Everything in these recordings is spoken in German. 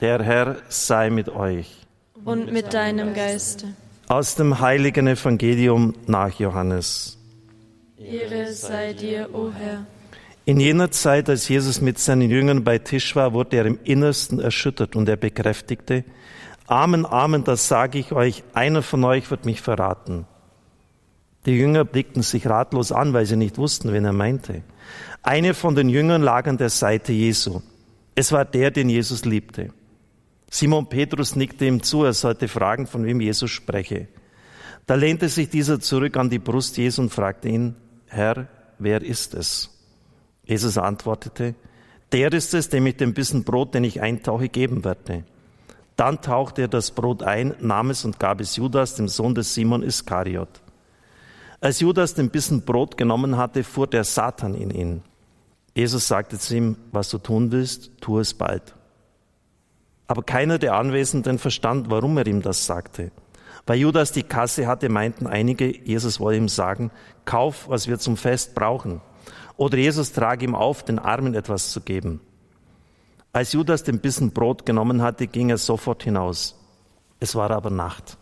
Der Herr sei mit euch. Und mit deinem Geiste. Aus dem heiligen Evangelium nach Johannes. Ehre sei dir, o Herr. In jener Zeit, als Jesus mit seinen Jüngern bei Tisch war, wurde er im Innersten erschüttert und er bekräftigte, Amen, Amen, das sage ich euch, einer von euch wird mich verraten. Die Jünger blickten sich ratlos an, weil sie nicht wussten, wen er meinte. Einer von den Jüngern lag an der Seite Jesu. Es war der, den Jesus liebte. Simon Petrus nickte ihm zu, er sollte fragen, von wem Jesus spreche. Da lehnte sich dieser zurück an die Brust Jesu und fragte ihn, Herr, wer ist es? Jesus antwortete, der ist es, dem ich den Bissen Brot, den ich eintauche, geben werde. Dann tauchte er das Brot ein, nahm es und gab es Judas, dem Sohn des Simon Iskariot. Als Judas den Bissen Brot genommen hatte, fuhr der Satan in ihn. Jesus sagte zu ihm, was du tun willst, tu es bald. Aber keiner der Anwesenden verstand, warum er ihm das sagte. Weil Judas die Kasse hatte, meinten einige, Jesus wolle ihm sagen, kauf, was wir zum Fest brauchen. Oder Jesus trage ihm auf, den Armen etwas zu geben. Als Judas den Bissen Brot genommen hatte, ging er sofort hinaus. Es war aber Nacht.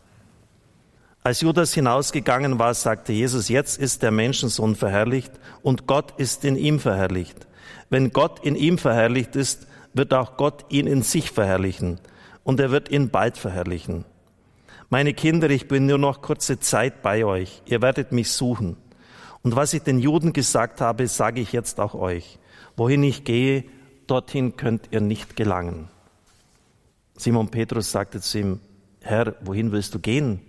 Als Judas hinausgegangen war, sagte Jesus, jetzt ist der Menschensohn verherrlicht und Gott ist in ihm verherrlicht. Wenn Gott in ihm verherrlicht ist, wird auch Gott ihn in sich verherrlichen und er wird ihn bald verherrlichen. Meine Kinder, ich bin nur noch kurze Zeit bei euch. Ihr werdet mich suchen. Und was ich den Juden gesagt habe, sage ich jetzt auch euch. Wohin ich gehe, dorthin könnt ihr nicht gelangen. Simon Petrus sagte zu ihm, Herr, wohin willst du gehen?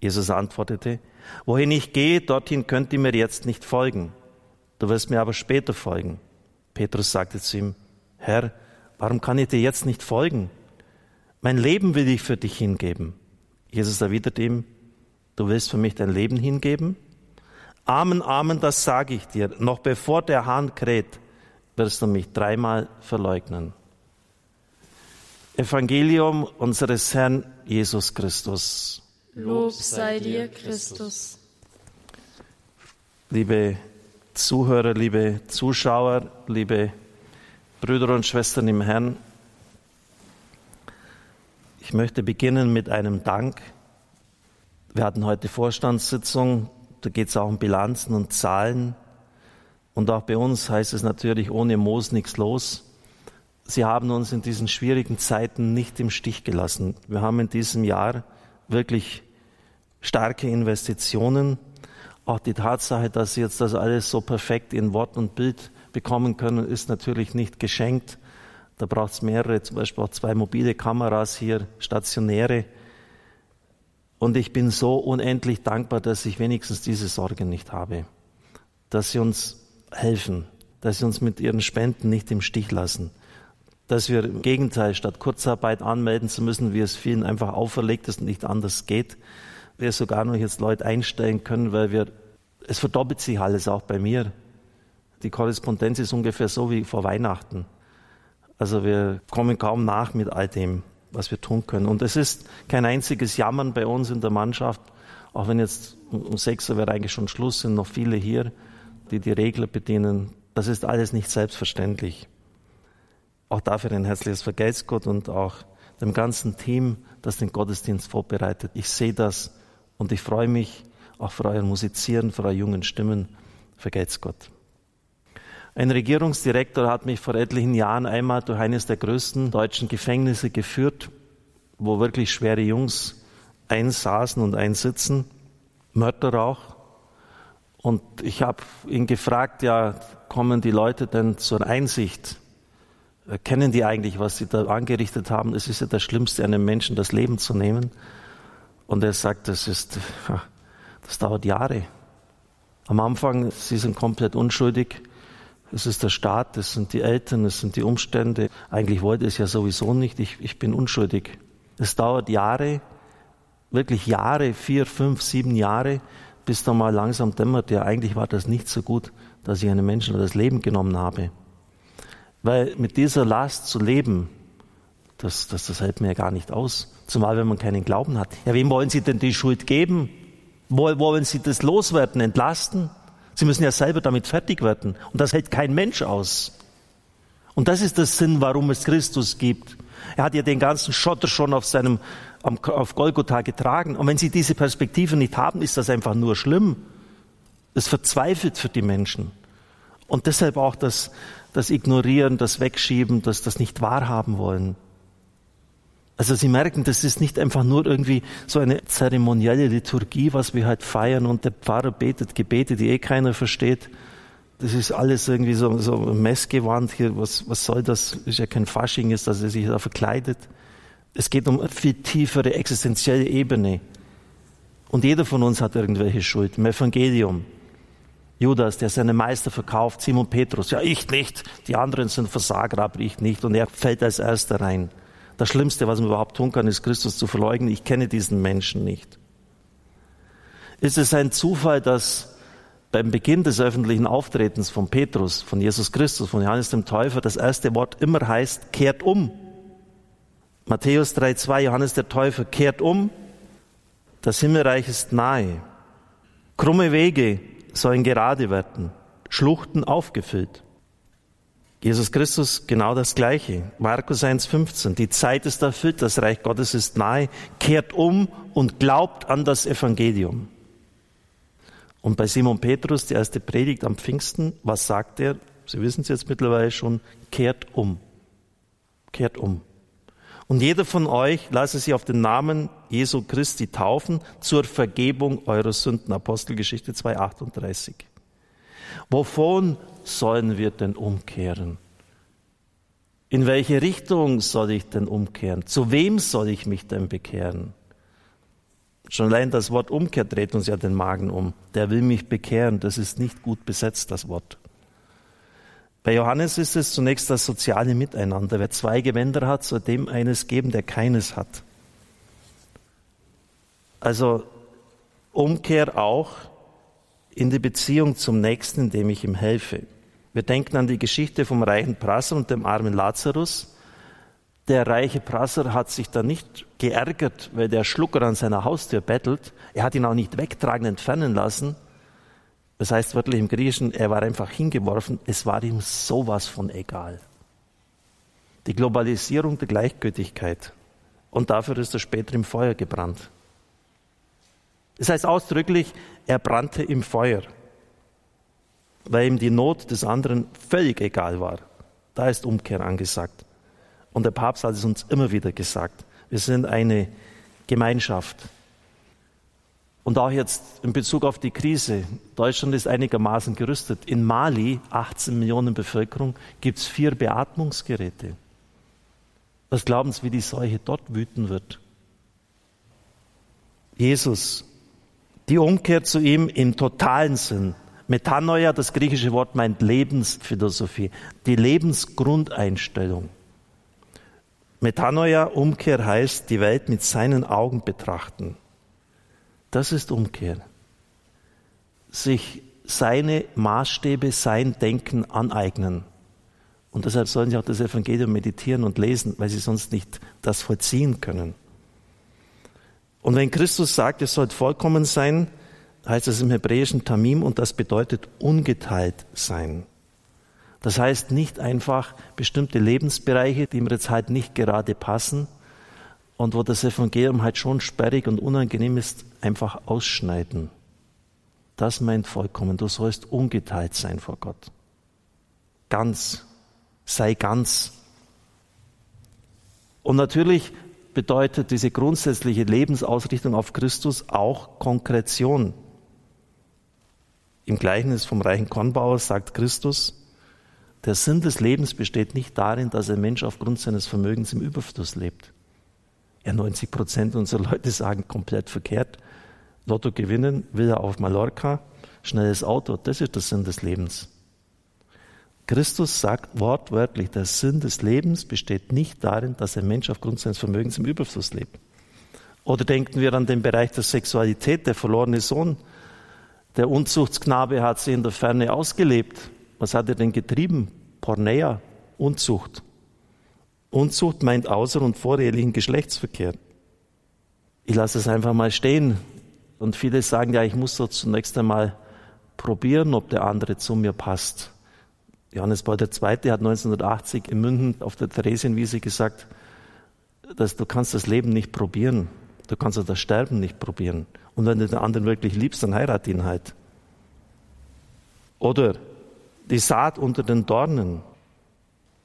Jesus antwortete, wohin ich gehe, dorthin könnt ihr mir jetzt nicht folgen. Du wirst mir aber später folgen. Petrus sagte zu ihm, Herr, Warum kann ich dir jetzt nicht folgen? Mein Leben will ich für dich hingeben. Jesus erwidert ihm, du willst für mich dein Leben hingeben? Amen, Amen, das sage ich dir. Noch bevor der Hahn kräht, wirst du mich dreimal verleugnen. Evangelium unseres Herrn Jesus Christus. Lob sei dir, Christus. Liebe Zuhörer, liebe Zuschauer, liebe Brüder und Schwestern im Herrn, ich möchte beginnen mit einem Dank. Wir hatten heute Vorstandssitzung, da geht es auch um Bilanzen und Zahlen. Und auch bei uns heißt es natürlich, ohne Moos nichts los. Sie haben uns in diesen schwierigen Zeiten nicht im Stich gelassen. Wir haben in diesem Jahr wirklich starke Investitionen. Auch die Tatsache, dass Sie jetzt das alles so perfekt in Wort und Bild bekommen können, ist natürlich nicht geschenkt. Da braucht es mehrere, zum Beispiel auch zwei mobile Kameras hier, stationäre. Und ich bin so unendlich dankbar, dass ich wenigstens diese Sorge nicht habe. Dass Sie uns helfen, dass Sie uns mit Ihren Spenden nicht im Stich lassen. Dass wir im Gegenteil, statt Kurzarbeit anmelden zu müssen, wie es vielen einfach auferlegt ist und nicht anders geht, wir sogar noch jetzt Leute einstellen können, weil wir, es verdoppelt sich alles auch bei mir. Die Korrespondenz ist ungefähr so wie vor Weihnachten. Also wir kommen kaum nach mit all dem, was wir tun können. Und es ist kein einziges Jammern bei uns in der Mannschaft, auch wenn jetzt um sechs Uhr wäre eigentlich schon Schluss, sind noch viele hier, die die Regler bedienen. Das ist alles nicht selbstverständlich. Auch dafür ein herzliches Vergelt's Gott und auch dem ganzen Team, das den Gottesdienst vorbereitet. Ich sehe das und ich freue mich auch für euer Musizieren, für eure jungen Stimmen. Vergelt's Gott. Ein Regierungsdirektor hat mich vor etlichen Jahren einmal durch eines der größten deutschen Gefängnisse geführt, wo wirklich schwere Jungs einsaßen und einsitzen, Mörderrauch. Und ich habe ihn gefragt, ja, kommen die Leute denn zur Einsicht? Kennen die eigentlich, was sie da angerichtet haben? Es ist ja das Schlimmste, einem Menschen das Leben zu nehmen. Und er sagt, das ist, das dauert Jahre. Am Anfang, sie sind komplett unschuldig. Es ist der Staat, es sind die Eltern, es sind die Umstände. Eigentlich wollte es ja sowieso nicht. Ich, ich bin unschuldig. Es dauert Jahre, wirklich Jahre, vier, fünf, sieben Jahre, bis dann mal langsam dämmert, ja, eigentlich war das nicht so gut, dass ich einem Menschen das Leben genommen habe. Weil mit dieser Last zu leben, das, das, das hält mir ja gar nicht aus. Zumal, wenn man keinen Glauben hat. Ja, wem wollen Sie denn die Schuld geben? Wo wollen Sie das loswerden, entlasten? Sie müssen ja selber damit fertig werden. Und das hält kein Mensch aus. Und das ist der Sinn, warum es Christus gibt. Er hat ja den ganzen Schotter schon auf seinem, auf Golgotha getragen. Und wenn sie diese Perspektive nicht haben, ist das einfach nur schlimm. Es verzweifelt für die Menschen. Und deshalb auch das, das Ignorieren, das Wegschieben, das, das nicht wahrhaben wollen. Also Sie merken, das ist nicht einfach nur irgendwie so eine zeremonielle Liturgie, was wir halt feiern und der Pfarrer betet Gebete, die eh keiner versteht. Das ist alles irgendwie so, so Messgewand hier. Was, was soll das? Ist ja kein Fasching, ist, dass er sich da verkleidet. Es geht um eine viel tiefere existenzielle Ebene. Und jeder von uns hat irgendwelche Schuld. Im Evangelium. Judas, der seine Meister verkauft, Simon Petrus, ja, ich nicht. Die anderen sind Versager, aber ich nicht. Und er fällt als erster rein. Das Schlimmste, was man überhaupt tun kann, ist Christus zu verleugnen. Ich kenne diesen Menschen nicht. Ist es ein Zufall, dass beim Beginn des öffentlichen Auftretens von Petrus, von Jesus Christus, von Johannes dem Täufer, das erste Wort immer heißt, kehrt um. Matthäus 3,2, Johannes der Täufer, kehrt um. Das Himmelreich ist nahe. Krumme Wege sollen gerade werden. Schluchten aufgefüllt. Jesus Christus genau das Gleiche. Markus 1,15. Die Zeit ist erfüllt, das Reich Gottes ist nahe. Kehrt um und glaubt an das Evangelium. Und bei Simon Petrus, die erste Predigt am Pfingsten, was sagt er? Sie wissen es jetzt mittlerweile schon, kehrt um. Kehrt um. Und jeder von euch lasse sich auf den Namen Jesu Christi taufen zur Vergebung eurer Sünden. Apostelgeschichte 2,38. Wovon sollen wir denn umkehren? In welche Richtung soll ich denn umkehren? Zu wem soll ich mich denn bekehren? Schon allein das Wort Umkehr dreht uns ja den Magen um. Der will mich bekehren. Das ist nicht gut besetzt, das Wort. Bei Johannes ist es zunächst das soziale Miteinander. Wer zwei Gewänder hat, soll dem eines geben, der keines hat. Also Umkehr auch in die Beziehung zum Nächsten, indem ich ihm helfe. Wir denken an die Geschichte vom reichen Prasser und dem armen Lazarus. Der reiche Prasser hat sich da nicht geärgert, weil der Schlucker an seiner Haustür bettelt. Er hat ihn auch nicht wegtragen, entfernen lassen. Das heißt wörtlich im Griechischen, er war einfach hingeworfen. Es war ihm sowas von egal. Die Globalisierung der Gleichgültigkeit. Und dafür ist er später im Feuer gebrannt. Das heißt ausdrücklich, er brannte im Feuer, weil ihm die Not des anderen völlig egal war. Da ist Umkehr angesagt. Und der Papst hat es uns immer wieder gesagt. Wir sind eine Gemeinschaft. Und auch jetzt in Bezug auf die Krise. Deutschland ist einigermaßen gerüstet. In Mali, 18 Millionen Bevölkerung, gibt es vier Beatmungsgeräte. Was glauben Sie, wie die Seuche dort wüten wird? Jesus die Umkehr zu ihm im totalen Sinn. Metanoia, das griechische Wort meint Lebensphilosophie, die Lebensgrundeinstellung. Metanoia, Umkehr heißt, die Welt mit seinen Augen betrachten. Das ist Umkehr. Sich seine Maßstäbe, sein Denken aneignen. Und deshalb sollen sie auch das Evangelium meditieren und lesen, weil sie sonst nicht das vollziehen können. Und wenn Christus sagt, ihr sollt vollkommen sein, heißt es im Hebräischen Tamim und das bedeutet ungeteilt sein. Das heißt nicht einfach bestimmte Lebensbereiche, die mir jetzt halt nicht gerade passen und wo das Evangelium halt schon sperrig und unangenehm ist, einfach ausschneiden. Das meint vollkommen. Du sollst ungeteilt sein vor Gott. Ganz. Sei ganz. Und natürlich bedeutet diese grundsätzliche Lebensausrichtung auf Christus auch Konkretion. Im Gleichnis vom reichen Kornbauer sagt Christus, der Sinn des Lebens besteht nicht darin, dass ein Mensch aufgrund seines Vermögens im Überfluss lebt. Ja, 90 Prozent unserer Leute sagen komplett verkehrt. Lotto gewinnen, will er auf Mallorca, schnelles Auto, das ist der Sinn des Lebens. Christus sagt wortwörtlich, der Sinn des Lebens besteht nicht darin, dass ein Mensch aufgrund seines Vermögens im Überfluss lebt. Oder denken wir an den Bereich der Sexualität, der verlorene Sohn. Der Unzuchtsknabe hat sie in der Ferne ausgelebt. Was hat er denn getrieben? Porneia, Unzucht. Unzucht meint außer- und vorehelichen Geschlechtsverkehr. Ich lasse es einfach mal stehen. Und viele sagen, ja, ich muss so zunächst einmal probieren, ob der andere zu mir passt. Johannes Paul II. hat 1980 in München auf der Theresienwiese gesagt, dass du kannst das Leben nicht probieren. Du kannst auch das Sterben nicht probieren. Und wenn du den anderen wirklich liebst, dann heirat ihn halt. Oder die Saat unter den Dornen.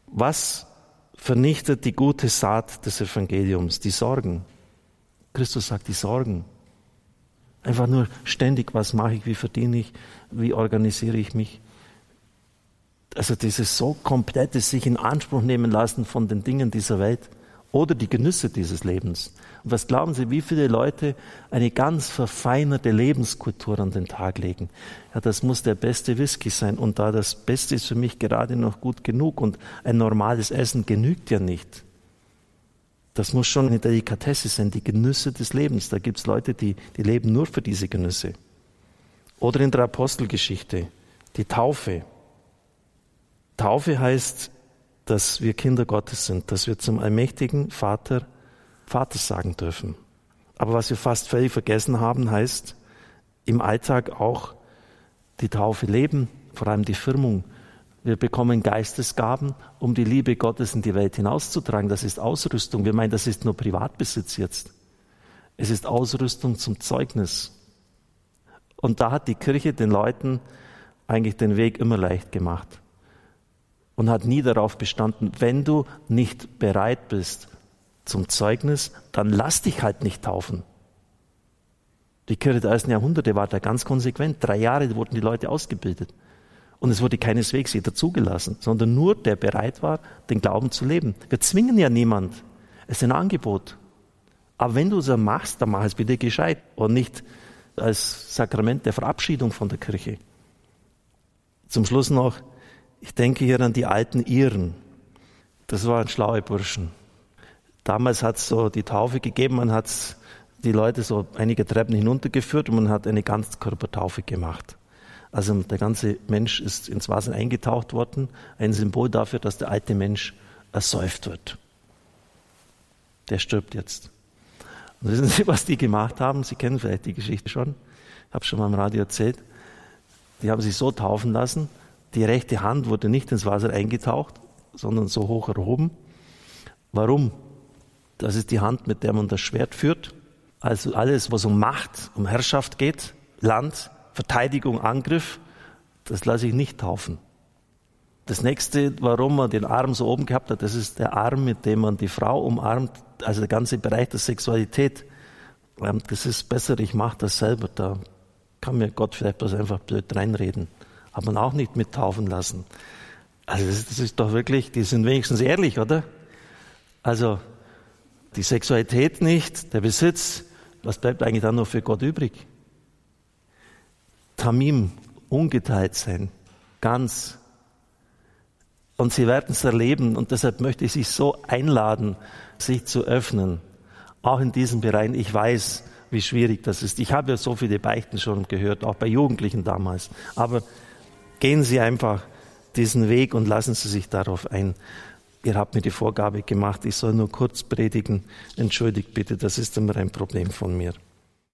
Was vernichtet die gute Saat des Evangeliums? Die Sorgen. Christus sagt, die Sorgen. Einfach nur ständig, was mache ich, wie verdiene ich, wie organisiere ich mich. Also dieses so komplette sich in Anspruch nehmen lassen von den Dingen dieser Welt oder die Genüsse dieses Lebens. Und was glauben Sie, wie viele Leute eine ganz verfeinerte Lebenskultur an den Tag legen? Ja, das muss der beste Whisky sein. Und da das Beste ist für mich gerade noch gut genug und ein normales Essen genügt ja nicht. Das muss schon eine Delikatesse sein, die Genüsse des Lebens. Da gibt es Leute, die, die leben nur für diese Genüsse. Oder in der Apostelgeschichte, die Taufe. Taufe heißt, dass wir Kinder Gottes sind, dass wir zum allmächtigen Vater Vater sagen dürfen. Aber was wir fast völlig vergessen haben, heißt im Alltag auch die Taufe leben, vor allem die Firmung. Wir bekommen Geistesgaben, um die Liebe Gottes in die Welt hinauszutragen. Das ist Ausrüstung. Wir meinen, das ist nur Privatbesitz jetzt. Es ist Ausrüstung zum Zeugnis. Und da hat die Kirche den Leuten eigentlich den Weg immer leicht gemacht und hat nie darauf bestanden, wenn du nicht bereit bist zum Zeugnis, dann lass dich halt nicht taufen. Die Kirche der ersten Jahrhunderte war da ganz konsequent. Drei Jahre wurden die Leute ausgebildet. Und es wurde keineswegs jeder zugelassen, sondern nur der bereit war, den Glauben zu leben. Wir zwingen ja niemand. Es ist ein Angebot. Aber wenn du es machst, dann mach es bitte gescheit und nicht als Sakrament der Verabschiedung von der Kirche. Zum Schluss noch, ich denke hier an die alten Iren. Das waren schlaue Burschen. Damals hat es so die Taufe gegeben, man hat die Leute so einige Treppen hinuntergeführt und man hat eine Ganzkörpertaufe gemacht. Also der ganze Mensch ist ins Wasser eingetaucht worden, ein Symbol dafür, dass der alte Mensch ersäuft wird. Der stirbt jetzt. Und wissen Sie, was die gemacht haben? Sie kennen vielleicht die Geschichte schon. Ich habe schon mal im Radio erzählt. Die haben sich so taufen lassen, die rechte Hand wurde nicht ins Wasser eingetaucht, sondern so hoch erhoben. Warum? Das ist die Hand, mit der man das Schwert führt. Also alles, was um Macht, um Herrschaft geht, Land, Verteidigung, Angriff, das lasse ich nicht taufen. Das nächste, warum man den Arm so oben gehabt hat, das ist der Arm, mit dem man die Frau umarmt, also der ganze Bereich der Sexualität. Ähm, das ist besser, ich mache das selber. Da kann mir Gott vielleicht bloß einfach blöd reinreden hat man auch nicht mittaufen lassen. Also das, das ist doch wirklich, die sind wenigstens ehrlich, oder? Also die Sexualität nicht, der Besitz, was bleibt eigentlich dann noch für Gott übrig? Tamim, ungeteilt sein, ganz. Und sie werden es erleben und deshalb möchte ich Sie so einladen, sich zu öffnen. Auch in diesem Bereich. Ich weiß, wie schwierig das ist. Ich habe ja so viele Beichten schon gehört, auch bei Jugendlichen damals. Aber Gehen Sie einfach diesen Weg und lassen Sie sich darauf ein. Ihr habt mir die Vorgabe gemacht, ich soll nur kurz predigen. Entschuldigt bitte, das ist immer ein Problem von mir.